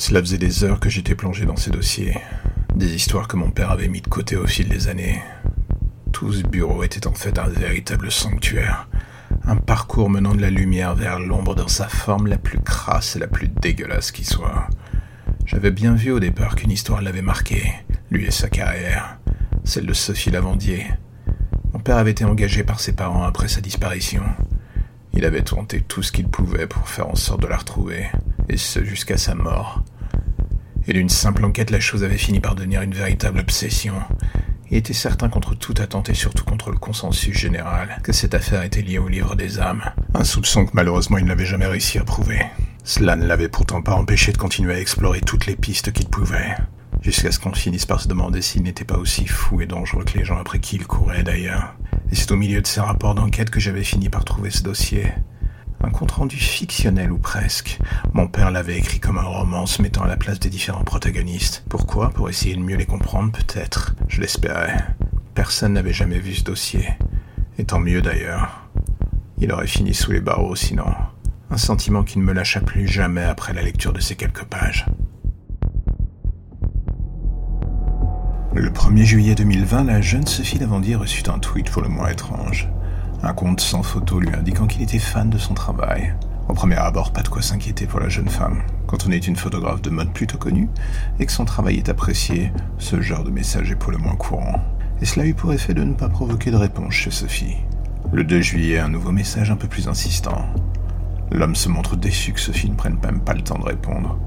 Cela faisait des heures que j'étais plongé dans ces dossiers. Des histoires que mon père avait mis de côté au fil des années. Tout ce bureau était en fait un véritable sanctuaire. Un parcours menant de la lumière vers l'ombre dans sa forme la plus crasse et la plus dégueulasse qui soit. J'avais bien vu au départ qu'une histoire l'avait marqué, lui et sa carrière, celle de Sophie Lavandier. Mon père avait été engagé par ses parents après sa disparition. Il avait tenté tout ce qu'il pouvait pour faire en sorte de la retrouver, et ce jusqu'à sa mort. D'une simple enquête, la chose avait fini par devenir une véritable obsession. Il était certain contre toute attente et surtout contre le consensus général que cette affaire était liée au livre des âmes. Un soupçon que malheureusement il n'avait jamais réussi à prouver. Cela ne l'avait pourtant pas empêché de continuer à explorer toutes les pistes qu'il pouvait. Jusqu'à ce qu'on finisse par se demander s'il n'était pas aussi fou et dangereux que les gens après qui il courait d'ailleurs. Et c'est au milieu de ces rapports d'enquête que j'avais fini par trouver ce dossier. Un compte-rendu fictionnel ou presque. Mon père l'avait écrit comme un roman, se mettant à la place des différents protagonistes. Pourquoi? Pour essayer de mieux les comprendre, peut-être. Je l'espérais. Personne n'avait jamais vu ce dossier. Et tant mieux d'ailleurs. Il aurait fini sous les barreaux sinon. Un sentiment qui ne me lâcha plus jamais après la lecture de ces quelques pages. Le 1er juillet 2020, la jeune Sophie Lavandier reçut un tweet pour le moins étrange. Un compte sans photo lui indiquant qu'il était fan de son travail. Au premier abord, pas de quoi s'inquiéter pour la jeune femme. Quand on est une photographe de mode plutôt connue et que son travail est apprécié, ce genre de message est pour le moins courant. Et cela eut pour effet de ne pas provoquer de réponse chez Sophie. Le 2 juillet, un nouveau message un peu plus insistant. L'homme se montre déçu que Sophie ne prenne même pas le temps de répondre.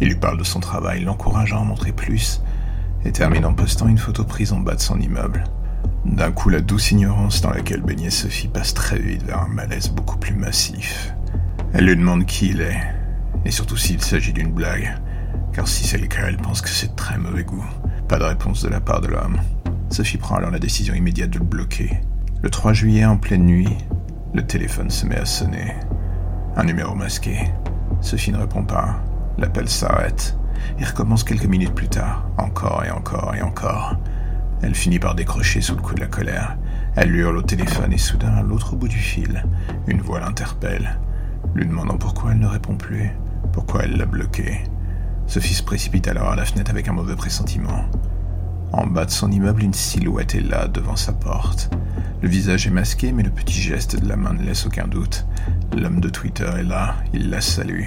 Il lui parle de son travail, l'encourageant à montrer plus, et termine en postant une photo prise en bas de son immeuble. D'un coup, la douce ignorance dans laquelle baignait Sophie passe très vite vers un malaise beaucoup plus massif. Elle lui demande qui il est, et surtout s'il s'agit d'une blague, car si c'est le cas, elle pense que c'est très mauvais goût. Pas de réponse de la part de l'homme. Sophie prend alors la décision immédiate de le bloquer. Le 3 juillet, en pleine nuit, le téléphone se met à sonner. Un numéro masqué. Sophie ne répond pas. L'appel s'arrête et recommence quelques minutes plus tard, encore et encore et encore. Elle finit par décrocher sous le coup de la colère. Elle hurle au téléphone et soudain, à l'autre bout du fil, une voix l'interpelle, lui demandant pourquoi elle ne répond plus, pourquoi elle l'a bloqué. Sophie se précipite alors à la fenêtre avec un mauvais pressentiment. En bas de son immeuble, une silhouette est là, devant sa porte. Le visage est masqué, mais le petit geste de la main ne laisse aucun doute. L'homme de Twitter est là, il la salue.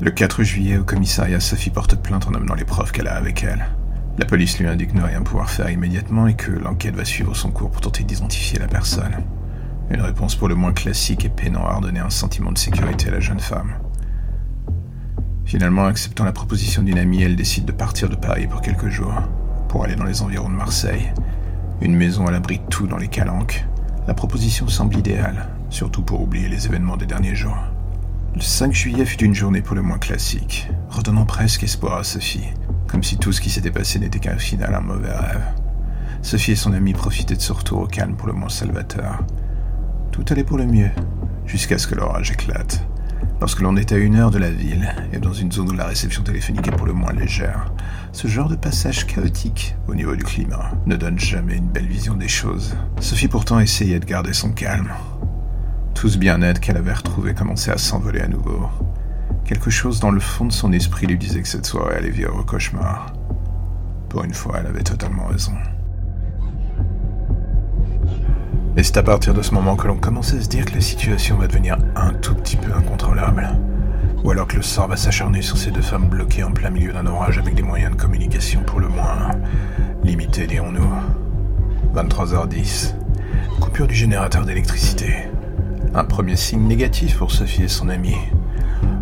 Le 4 juillet, au commissariat, Sophie porte plainte en amenant les preuves qu'elle a avec elle. La police lui indique ne rien pouvoir faire immédiatement et que l'enquête va suivre son cours pour tenter d'identifier la personne. Une réponse pour le moins classique et peinant à redonner un sentiment de sécurité à la jeune femme. Finalement, acceptant la proposition d'une amie, elle décide de partir de Paris pour quelques jours, pour aller dans les environs de Marseille. Une maison à l'abri de tout dans les calanques. La proposition semble idéale, surtout pour oublier les événements des derniers jours. Le 5 juillet fut une journée pour le moins classique, redonnant presque espoir à Sophie, comme si tout ce qui s'était passé n'était qu'un final, un mauvais rêve. Sophie et son ami profitaient de ce retour au calme pour le moins salvateur. Tout allait pour le mieux, jusqu'à ce que l'orage éclate. Lorsque l'on est à une heure de la ville et dans une zone où la réception téléphonique est pour le moins légère, ce genre de passage chaotique au niveau du climat ne donne jamais une belle vision des choses. Sophie pourtant essayait de garder son calme, tout ce bien-être qu'elle avait retrouvé commençait à s'envoler à nouveau. Quelque chose dans le fond de son esprit lui disait que cette soirée allait virer au cauchemar. Pour une fois, elle avait totalement raison. Et c'est à partir de ce moment que l'on commence à se dire que la situation va devenir un tout petit peu incontrôlable. Ou alors que le sort va s'acharner sur ces deux femmes bloquées en plein milieu d'un orage avec des moyens de communication pour le moins limités, dirons-nous. 23h10. Coupure du générateur d'électricité. Un premier signe négatif pour Sophie et son ami.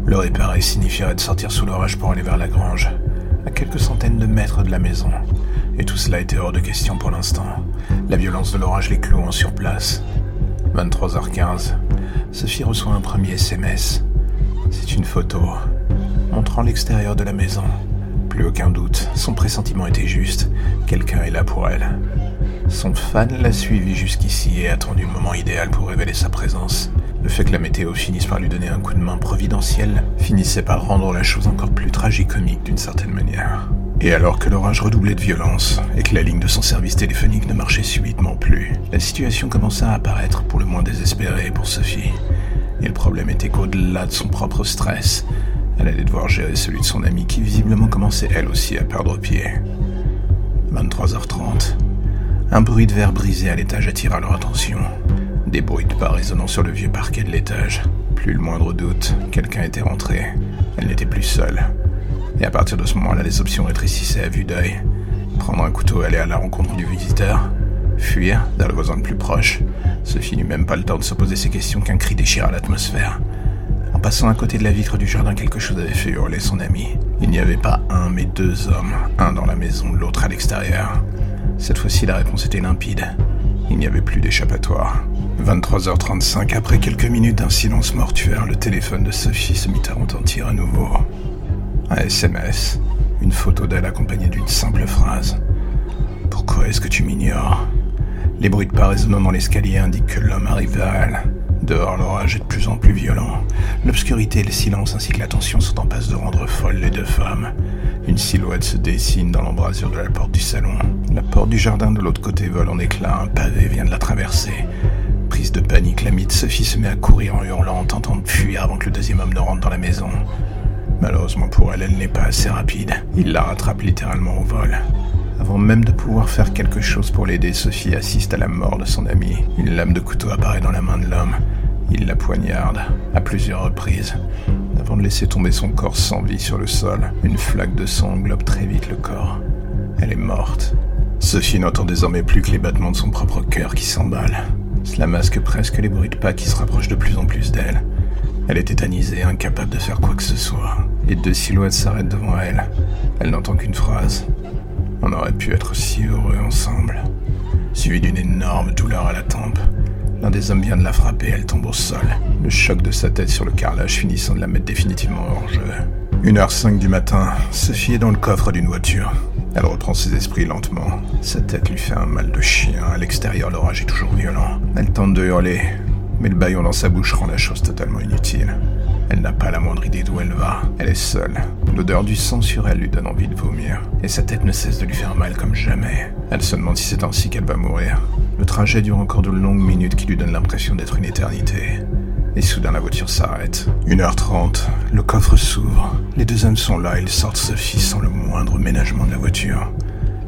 Le réparer signifierait de sortir sous l'orage pour aller vers la grange, à quelques centaines de mètres de la maison. Et tout cela était hors de question pour l'instant. La violence de l'orage les clouant sur place. 23h15. Sophie reçoit un premier SMS. C'est une photo montrant l'extérieur de la maison. Plus aucun doute, son pressentiment était juste. Quelqu'un est là pour elle. Son fan l'a suivi jusqu'ici et attendu le moment idéal pour révéler sa présence. Le fait que la météo finisse par lui donner un coup de main providentiel finissait par rendre la chose encore plus tragicomique d'une certaine manière. Et alors que l'orage redoublait de violence et que la ligne de son service téléphonique ne marchait subitement plus, la situation commença à apparaître pour le moins désespérée pour Sophie. Et le problème était qu'au-delà de son propre stress, Elle allait devoir gérer celui de son amie qui visiblement commençait elle aussi à perdre pied. 23h30. Un bruit de verre brisé à l'étage attira leur attention. Des bruits de pas résonnant sur le vieux parquet de l'étage. Plus le moindre doute, quelqu'un était rentré. Elle n'était plus seule. Et à partir de ce moment-là, les options rétrécissaient à vue d'œil. Prendre un couteau et aller à la rencontre du visiteur. Fuir vers le voisin le plus proche. Sophie n'eut même pas le temps de se poser ces questions qu'un cri déchira l'atmosphère. En passant à côté de la vitre du jardin, quelque chose avait fait hurler son ami. Il n'y avait pas un, mais deux hommes, un dans la maison, l'autre à l'extérieur. Cette fois-ci, la réponse était limpide. Il n'y avait plus d'échappatoire. 23h35, après quelques minutes d'un silence mortuaire, le téléphone de Sophie se mit à retentir à nouveau. Un SMS, une photo d'elle accompagnée d'une simple phrase. Pourquoi est-ce que tu m'ignores? Les bruits de pas résonnant dans l'escalier indiquent que l'homme arrive vers elle. Dehors, l'orage est de plus en plus violent. L'obscurité et le silence ainsi que la tension sont en passe de rendre folles les deux femmes. Une silhouette se dessine dans l'embrasure de la porte du salon. La porte du jardin de l'autre côté vole en éclats, un pavé vient de la traverser. Prise de panique, la mythe Sophie se met à courir en hurlant, tentant de fuir avant que le deuxième homme ne rentre dans la maison. Malheureusement pour elle, elle n'est pas assez rapide. Il la rattrape littéralement au vol. Avant même de pouvoir faire quelque chose pour l'aider, Sophie assiste à la mort de son ami. Une lame de couteau apparaît dans la main de l'homme. Il la poignarde à plusieurs reprises. Avant de laisser tomber son corps sans vie sur le sol, une flaque de sang englobe très vite le corps. Elle est morte. Sophie n'entend désormais plus que les battements de son propre cœur qui s'emballent. Cela masque presque les bruits de pas qui se rapprochent de plus en plus d'elle. Elle est tétanisée, incapable de faire quoi que ce soit. Les deux silhouettes s'arrêtent devant elle. Elle n'entend qu'une phrase. On aurait pu être si heureux ensemble. Suivi d'une énorme douleur à la tempe. L'un des hommes vient de la frapper, elle tombe au sol. Le choc de sa tête sur le carrelage finissant de la mettre définitivement hors jeu. 1h05 du matin, Sophie est dans le coffre d'une voiture. Elle reprend ses esprits lentement. Sa tête lui fait un mal de chien. À l'extérieur, l'orage est toujours violent. Elle tente de hurler, mais le baillon dans sa bouche rend la chose totalement inutile. Elle n'a pas la moindre idée d'où elle va. Elle est seule. L'odeur du sang sur elle lui donne envie de vomir. Et sa tête ne cesse de lui faire mal comme jamais. Elle se demande si c'est ainsi qu'elle va mourir. Le trajet dure encore de longues minutes qui lui donnent l'impression d'être une éternité. Et soudain la voiture s'arrête. 1h30, le coffre s'ouvre. Les deux hommes sont là, ils sortent Sophie sans le moindre ménagement de la voiture.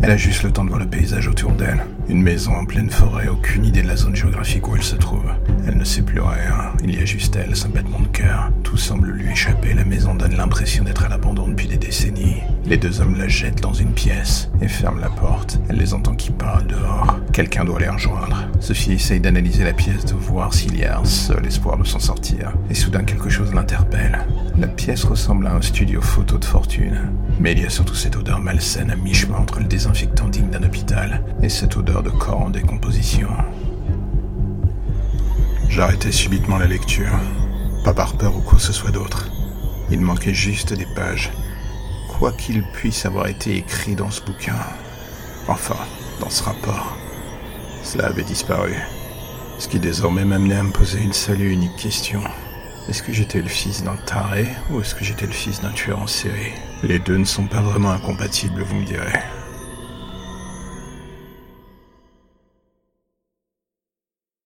Elle a juste le temps de voir le paysage autour d'elle. Une maison en pleine forêt, aucune idée de la zone géographique où elle se trouve. Elle ne sait plus rien, il y a juste elle, son battement de cœur. Tout semble lui échapper, la maison donne l'impression d'être à l'abandon depuis des décennies. Les deux hommes la jettent dans une pièce et ferment la porte. Elle les entend qui parlent dehors. Quelqu'un doit les rejoindre. Sophie essaye d'analyser la pièce, de voir s'il y a un seul espoir de s'en sortir. Et soudain quelque chose l'interpelle. La pièce ressemble à un studio photo de fortune. Mais il y a surtout cette odeur malsaine à mi-chemin entre le désinfectant digne d'un hôpital et cette odeur de corps en décomposition. J'arrêtai subitement la lecture, pas par peur ou quoi que ce soit d'autre. Il manquait juste des pages. Quoi qu'il puisse avoir été écrit dans ce bouquin, enfin, dans ce rapport, cela avait disparu. Ce qui désormais m'amenait à me poser une seule et unique question. Est-ce que j'étais le fils d'un taré ou est-ce que j'étais le fils d'un tueur en série? Les deux ne sont pas vraiment incompatibles, vous me direz.